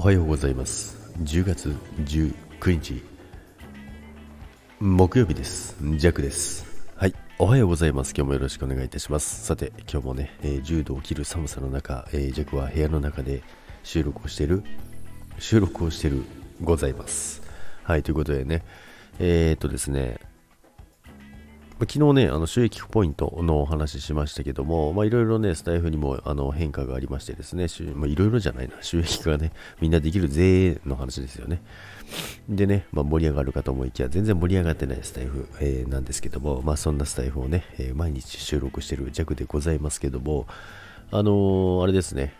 おはようございます。10月19日木曜日です。ジャックです。はいおはようございます。今日もよろしくお願いいたします。さて今日もね、えー、10度を切る寒さの中、えー、ジャックは部屋の中で収録をしている収録をしているございます。はいということでねえー、っとですね昨日ね、あの収益ポイントのお話ししましたけども、いろいろね、スタイフにもあの変化がありましてですね、いろいろじゃないな、収益がね、みんなできる税の話ですよね。でね、まあ、盛り上がるかと思いきや、全然盛り上がってないスタエフ、えー、なんですけども、まあ、そんなスタエフをね、えー、毎日収録してる弱でございますけども、あのー、あれですね、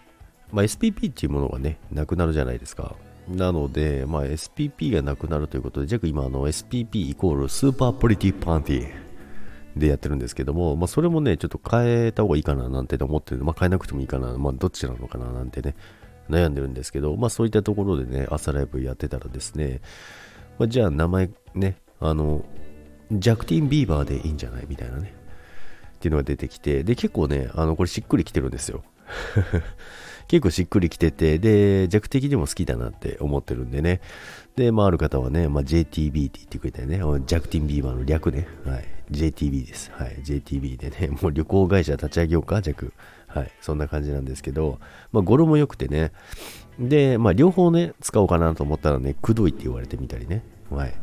まあ、SPP っていうものがね、なくなるじゃないですか。なので、まあ、SPP がなくなるということで、弱今あの SPP イコールスーパープリティパンティでやってるんですけども、まあ、それもね、ちょっと変えた方がいいかななんて思ってるまあ、変えなくてもいいかな、まあ、どっちなのかななんてね、悩んでるんですけど、まあ、そういったところでね、朝ライブやってたらですね、まあ、じゃあ名前ね、あの、ジャクティン・ビーバーでいいんじゃないみたいなね、っていうのが出てきて、で、結構ね、あの、これしっくりきてるんですよ。結構しっくりきてて、で、弱的にも好きだなって思ってるんでね。で、まあ、ある方はね、まあ、JTB って言ってくれたよね。ジャクティン・ビーバーの略ね。はい。JTB です。はい。JTB でね、もう旅行会社立ち上げようか、弱。はい。そんな感じなんですけど、まあ、語呂も良くてね。で、まあ、両方ね、使おうかなと思ったらね、くどいって言われてみたりね。はい。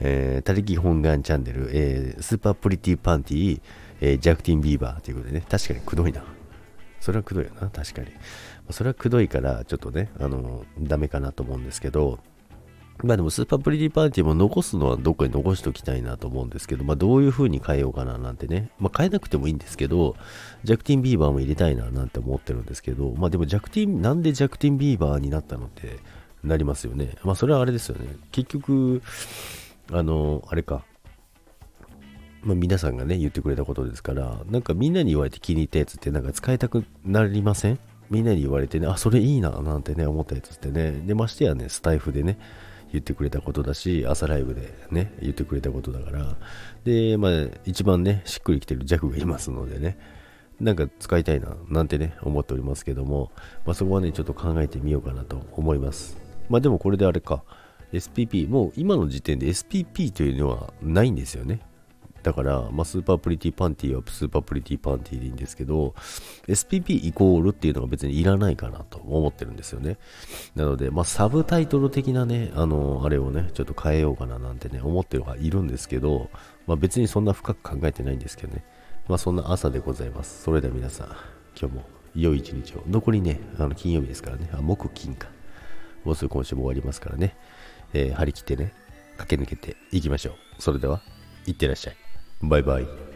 えー、他力本願チャンネル、えー、スーパープリティパンティ、えー、ジャクティン・ビーバーということでね、確かにくどいな。それはくどいよな、確かに。それはくどいから、ちょっとね、あの、ダメかなと思うんですけど、まあでもスーパープリティパーティーも残すのはどっかに残しておきたいなと思うんですけど、まあどういう風に変えようかななんてね、まあ変えなくてもいいんですけど、ジャクティンビーバーも入れたいななんて思ってるんですけど、まあでもジャクティン、なんでジャクティンビーバーになったのってなりますよね。まあそれはあれですよね。結局、あの、あれか。まあ皆さんがね、言ってくれたことですから、なんかみんなに言われて気に入ったやつってなんか使いたくなりません？みんなに言われてね、あ、それいいななんてね、思ったやつってね、でましてやね、スタイフでね、言ってくれたことだし、朝ライブでね、言ってくれたことだから、で、まあ、一番ね、しっくりきてる弱がいますのでね、なんか使いたいな、なんてね、思っておりますけども、まあ、そこはね、ちょっと考えてみようかなと思います。まあでもこれであれか、SPP、もう今の時点で SPP というのはないんですよね。だから、まあ、スーパープリティパンティはスーパープリティパンティでいいんですけど、SPP イコールっていうのが別にいらないかなと思ってるんですよね。なので、まあ、サブタイトル的なね、あの、あれをね、ちょっと変えようかななんてね、思ってるはいるんですけど、まあ、別にそんな深く考えてないんですけどね。まあ、そんな朝でございます。それでは皆さん、今日も良い一日を。残りね、あの金曜日ですからね、あ木金か。もうすぐ今週も終わりますからね、えー、張り切ってね、駆け抜けていきましょう。それでは、いってらっしゃい。バイバイ。